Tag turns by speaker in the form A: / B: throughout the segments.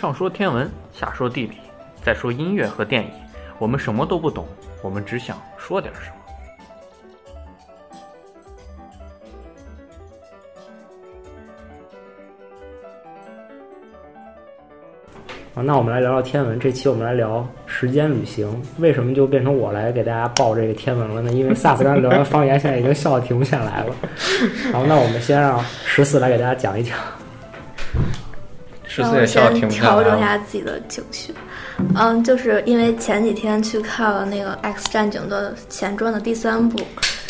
A: 上说天文，下说地理，再说音乐和电影，我们什么都不懂，我们只想说点什么。
B: 啊，那我们来聊聊天文。这期我们来聊时间旅行。为什么就变成我来给大家报这个天文了呢？因为萨斯刚才聊完方言，现在已经笑得停不下来了。好，那我们先让十四来给大家讲一讲。
A: 十
C: 让我先
A: 停不下
C: 调整一。下自己的情绪。嗯，就是因为前几天去看了那个《X 战警》的前传的第三部，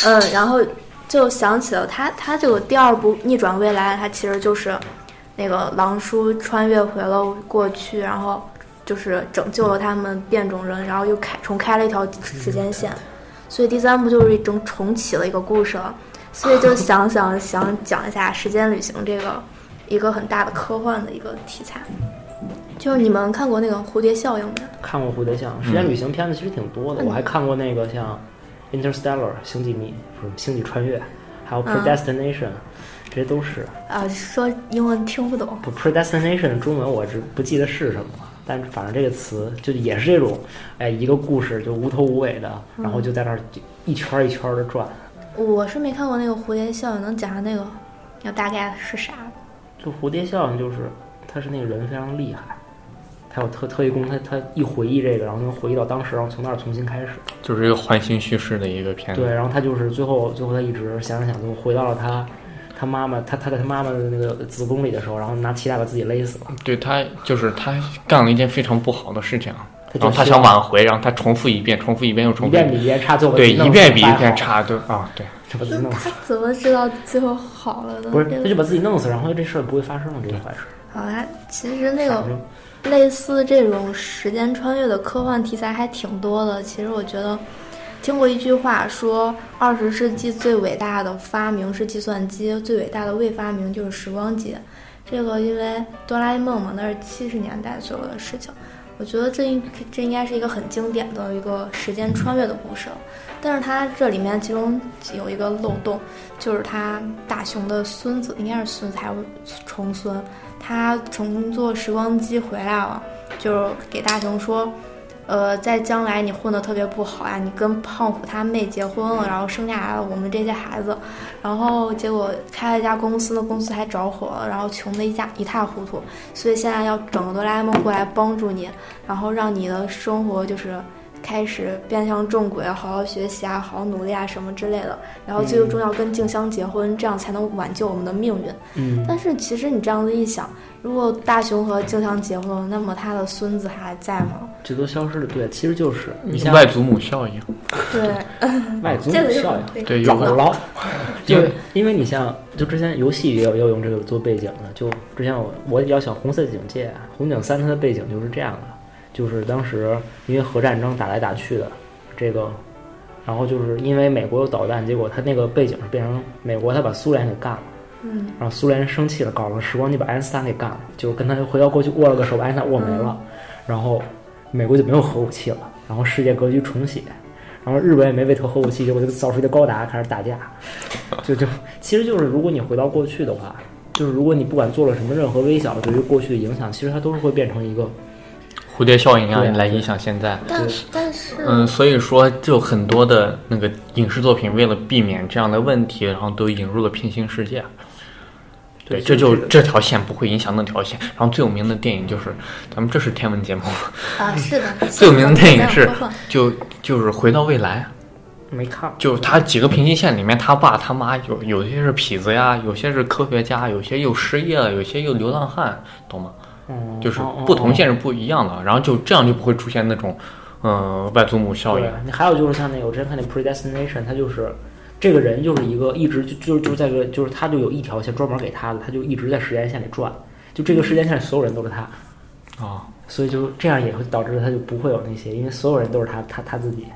C: 嗯，然后就想起了他他这个第二部《逆转未来》，它其实就是那个狼叔穿越回了过去，然后就是拯救了他们变种人，然后又开重开了一条时间线，所以第三部就是一种重启了一个故事了。所以就想想想讲一下时间旅行这个一个很大的科幻的一个题材。就是你们看过那个蝴蝶效应没？
B: 看过《蝴蝶效应》，时间旅行片子其实挺多的。
C: 嗯
B: 我还看过那个像《Interstellar》星际迷，不是星际穿越，还有《
C: 嗯
B: Predestination》，这些都是。
C: 啊，说英文听不懂。
B: 不，predestination 中文我是不记得是什么了，但反正这个词就也是这种，哎，一个故事就无头无尾的，然后就在那儿一圈儿一圈的转。
C: 我是没看过那个蝴蝶效应，能讲下那个要大概是啥？
B: 就蝴蝶效应，就是他是那个人非常厉害，他有特特异功，他他一回忆这个，然后能回忆到当时，然后从那儿重新开始。
A: 就是一个环形叙事的一个片子。
B: 对，然后他就是最后最后他一直想想想，就回到了他他妈妈，他他在他妈妈的那个子宫里的时候，然后拿脐带把自己勒死了。
A: 对他就是他干了一件非常不好的事情，
B: 他
A: 然后他想挽回，然后他重复一遍，重复一遍又重复
B: 一遍比一遍差，最后
A: 对，一遍比一遍差，对啊，对，
B: 就把自己弄死
C: 他。怎么知道最后好了呢？
B: 不是，他就把自己弄死，然后这事儿不会发生了，这个坏事。
C: 好啊其实那个类似这种时间穿越的科幻题材还挺多的。其实我觉得，听过一句话说，二十世纪最伟大的发明是计算机，最伟大的未发明就是时光机。这个因为哆啦 A 梦嘛，那是七十年代左右的事情。我觉得这应这应该是一个很经典的一个时间穿越的故事。但是它这里面其中有一个漏洞，就是他大雄的孙子，应该是孙子还是重孙，他乘坐时光机回来了，就是给大雄说，呃，在将来你混得特别不好呀，你跟胖虎他妹结婚了，然后生下来了我们这些孩子，然后结果开了一家公司，那公司还着火了，然后穷得一家一塌糊涂，所以现在要整个哆啦 A 梦过来帮助你，然后让你的生活就是。开始变向正轨，好好学习啊，好好努力啊，什么之类的。然后最终要跟静香结婚，这样才能挽救我们的命运。
B: 嗯，
C: 但是其实你这样子一想，如果大雄和静香结婚了，那么他的孙子还在吗？
B: 这都消失了。对，其实就是你像
A: 外祖母效应，
C: 对，
B: 外祖母效应。
C: 对
A: 对，有
B: 姥姥，因
A: 因为
B: 为因为你像就之前游戏也有也有用这个做背景的，就之前我我比较喜欢《红色警戒》，《红警三》它的背景就是这样的，就是当时因为核战争打来打去的，这个，然后就是因为美国有导弹，结果他那个背景是变成美国他把苏联给干了，
C: 嗯，
B: 然后苏联人生气了，搞了时光机把爱因斯坦给干了，就跟他回到过去握了个手，把爱因斯坦握没了，然后美国就没有核武器了，然后世界格局重写。然后日本也没为投核武器，结果就造出一个高达开始打架，就就其实就是如果你回到过去的话，就是如果你不管做了什么任何微小的对于过去的影响，其实它都是会变成一个
A: 蝴蝶效应
B: 啊
A: 来影响现在。
C: 但是但是，
A: 嗯，所以说就很多的那个影视作品为了避免这样的问题，然后都引入了平行世界。对，这就这条线不会影响那条线。然后最有名的电影就是咱们这是天文节目，
C: 啊，是的，
A: 最有名的电影是就就是回到未来。
B: 没看。
A: 就是它几个平行线里面，他爸他妈有有些是痞子呀，有些是科学家，有些又失业了，有些又流浪汉，懂吗？
B: 嗯，
A: 就是
B: 哦
A: 不同线是不一样的，然后就这样就不会出现那种，嗯、外祖母效应。
B: 对。，你还有就是像那个我之前看那 predestination，它就是这个人就是一个一直就就就在个就是他就有一条线专门给他的，他就一直在时间线里转，就这个时间线里所有人都是他，
A: 啊，
B: 所以就这样也会导致他就不会有那些，因为所有人都是他他他自己，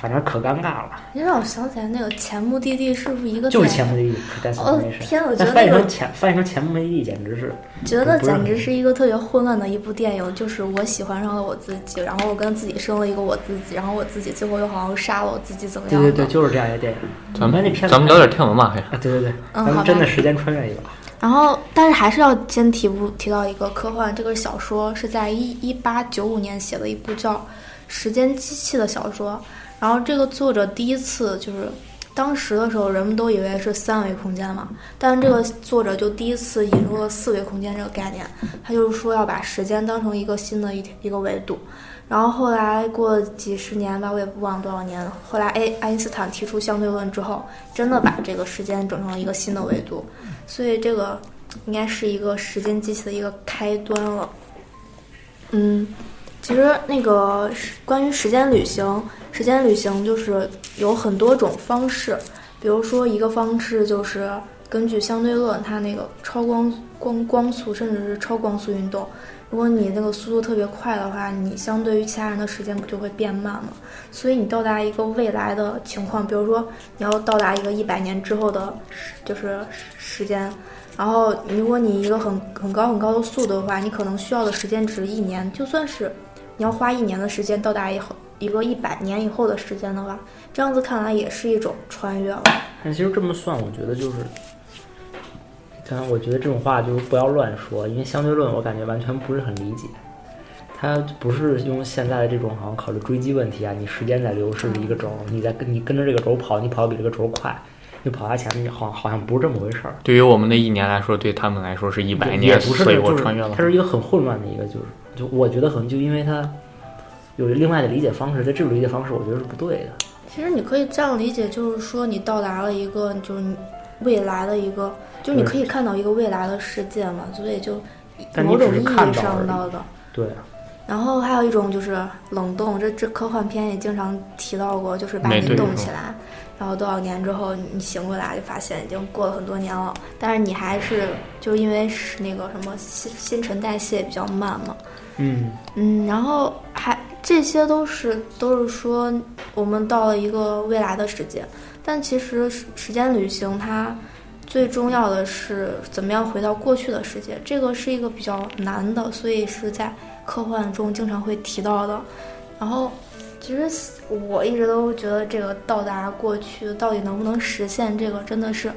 B: 反正可尴尬了，
C: 你让我想起来那个前目的地是不是一个
B: 就是前目的地
C: 哦
B: predestination。
C: 天，我觉
B: 得翻译成前翻译成前目的地简直是
C: 觉得简直是一个特别混乱的一部电影，就是我喜欢上了我自己，然后我跟自己生了一个我自己，然后我自己最后又好像杀了我自己，怎么样？
B: 对对对，就是这样一个电影。
A: 咱们
B: 们那片子
A: 咱们聊点天文吧，还
B: 啊，对对对，咱们真的时间穿越一个。
C: 然后，但是还是要先提不提到一个科幻，这个小说是在一一八九五年写的一部叫《时间机器》的小说。然后这个作者第一次就是当时的时候，人们都以为是三维空间嘛，但这个作者就第一次引入了四维空间这个概念。他就是说要把时间当成一个新的一一个维度。然后后来过几十年吧，我也不忘多少年。后来爱爱因斯坦提出相对论之后，真的把这个时间整成了一个新的维度。所以这个应该是一个时间机器的一个开端了。嗯，其实那个关于时间旅行，时间旅行就是有很多种方式。比如说一个方式就是根据相对论，它那个超光光光速甚至是超光速运动。如果你那个速度特别快的话，你相对于其他人的时间不就会变慢吗？所以你到达一个未来的情况，比如说你要到达一个一百年之后的，就是时间，然后如果你一个很很高很高的速度的话，你可能需要的时间只一年。就算是你要花一年的时间到达以后一个一百年以后的时间的话，这样子看来也是一种穿越了。
B: 但其实这么算，我觉得就是。但我觉得这种话就是不要乱说，因为相对论我感觉完全不是很理解。它不是用现在的这种好像考虑追击问题啊，你时间在流逝的一个轴，你在跟你跟着这个轴跑，你跑得比这个轴快，你跑它前面好好像不是这么回事儿。
A: 对于我们的一年来说，对他们来说是一百年，
B: 所
A: 以我穿越了。
B: 它是一个很混乱的一个，就是就我觉得可能就因为他有另外的理解方式，在这种理解方式我觉得是不对的。
C: 其实你可以这样理解，就是说你到达了一个就是未来的一个。就你可以看到一个未来的世界嘛，所以就某种意义上到的。
B: 对。
C: 然后还有一种就是冷冻，这这科幻片也经常提到过，就是把你冻起来，然后多少年之后你醒过来就发现已经过了很多年了，但是你还是就因为是那个什么新新陈代谢比较慢嘛。
B: 嗯。
C: 嗯，然后还这些都是都是说我们到了一个未来的世界，但其实时间旅行它。最重要的是怎么样回到过去的世界，这个是一个比较难的，所以是在科幻中经常会提到的。然后，其实我一直都觉得这个到达过去到底能不能实现，这个真的是，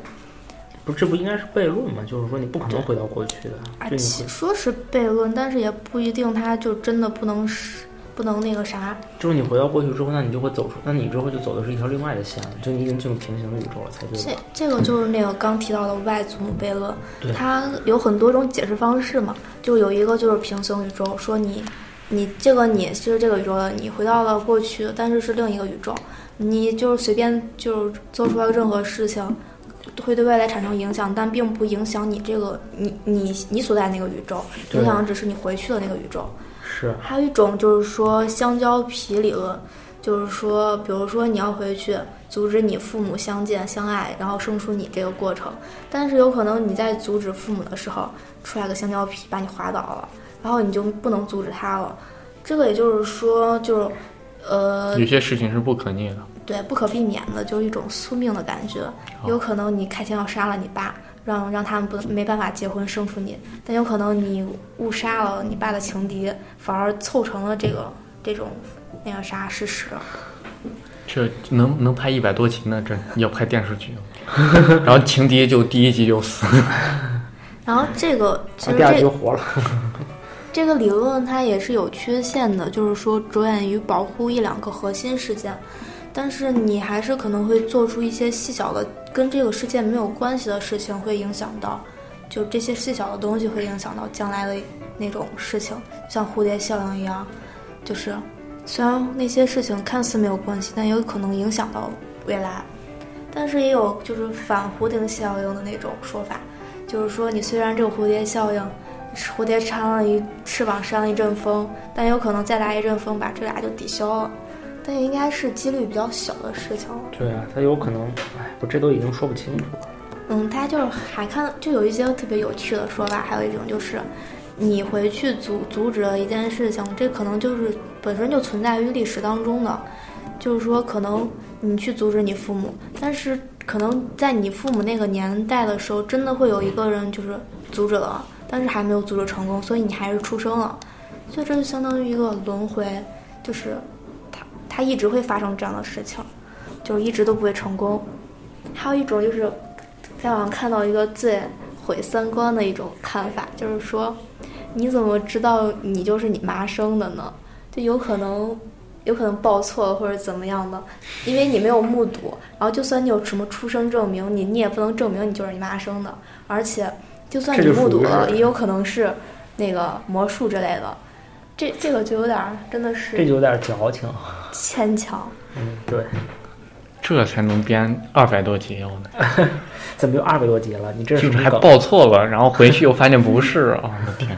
B: 不，这不应该是悖论吗？就是说你不可能回到过去的。
C: 啊，说是悖论，但是也不一定，它就真的不能是。不能那个啥，
B: 就是你回到过去之后，那你就会走出，那你之后就走的是一条另外的线了，就你已经进入平行的宇宙了，才对。
C: 这这个就是那个刚提到的外祖母悖论，
B: 对，
C: 它有很多种解释方式嘛，就有一个就是平行宇宙，说你，你这个你是这个宇宙的，你回到了过去，但是是另一个宇宙，你就是随便就是做出来任何事情，会对未来产生影响，但并不影响你这个你你你所在那个宇宙，影响的只是你回去的那个宇宙。
B: 是，
C: 还有一种就是说香蕉皮理论，就是说，比如说你要回去阻止你父母相见相爱，然后生出你这个过程，但是有可能你在阻止父母的时候出来个香蕉皮把你滑倒了，然后你就不能阻止他了。这个也就是说，就是，呃，
A: 有些事情是不可逆的，
C: 对，不可避免的，就是一种宿命的感觉。有可能你开枪要杀了你爸。让让他们不没办法结婚生出你，但有可能你误杀了你爸的情敌，反而凑成了这个这种那个啥事实。
A: 这能能拍一百多集呢？这要拍电视剧，然后情敌就第一集就死。
C: 然后这个其实
B: 这活了。
C: 这个理论它也是有缺陷的，就是说着眼于保护一两个核心事件。但是你还是可能会做出一些细小的跟这个事件没有关系的事情，会影响到，就这些细小的东西会影响到将来的那种事情，像蝴蝶效应一样，就是虽然那些事情看似没有关系，但也有可能影响到未来。但是也有就是反蝴蝶效应的那种说法，就是说你虽然这个蝴蝶效应，蝴蝶扇了一翅膀扇了一阵风，但有可能再来一阵风把这俩就抵消了。但也应该是几率比较小的事情了。
B: 对啊，它有可能，哎，我这都已经说不清楚了。
C: 嗯，大家就是还看，就有一些特别有趣的说法，还有一种就是，你回去阻阻止了一件事情，这可能就是本身就存在于历史当中的，就是说可能你去阻止你父母，但是可能在你父母那个年代的时候，真的会有一个人就是阻止了，但是还没有阻止成功，所以你还是出生了，所以这就相当于一个轮回，就是。它一直会发生这样的事情，就一直都不会成功。还有一种就是，在网上看到一个最毁三观的一种看法，就是说，你怎么知道你就是你妈生的呢？就有可能，有可能报错了或者怎么样的，因为你没有目睹。然后就算你有什么出生证明，你你也不能证明你就是你妈生的。而且，就算你目睹了，也有可能是那个魔术之类的。这这个就有点真的是，
B: 这就有点矫情，
C: 牵强。
B: 嗯，对。
A: 这才能编二百多集呢
B: 怎么就二百多集了？你这
A: 是还报错了，然后回去又发现不是啊！我的天。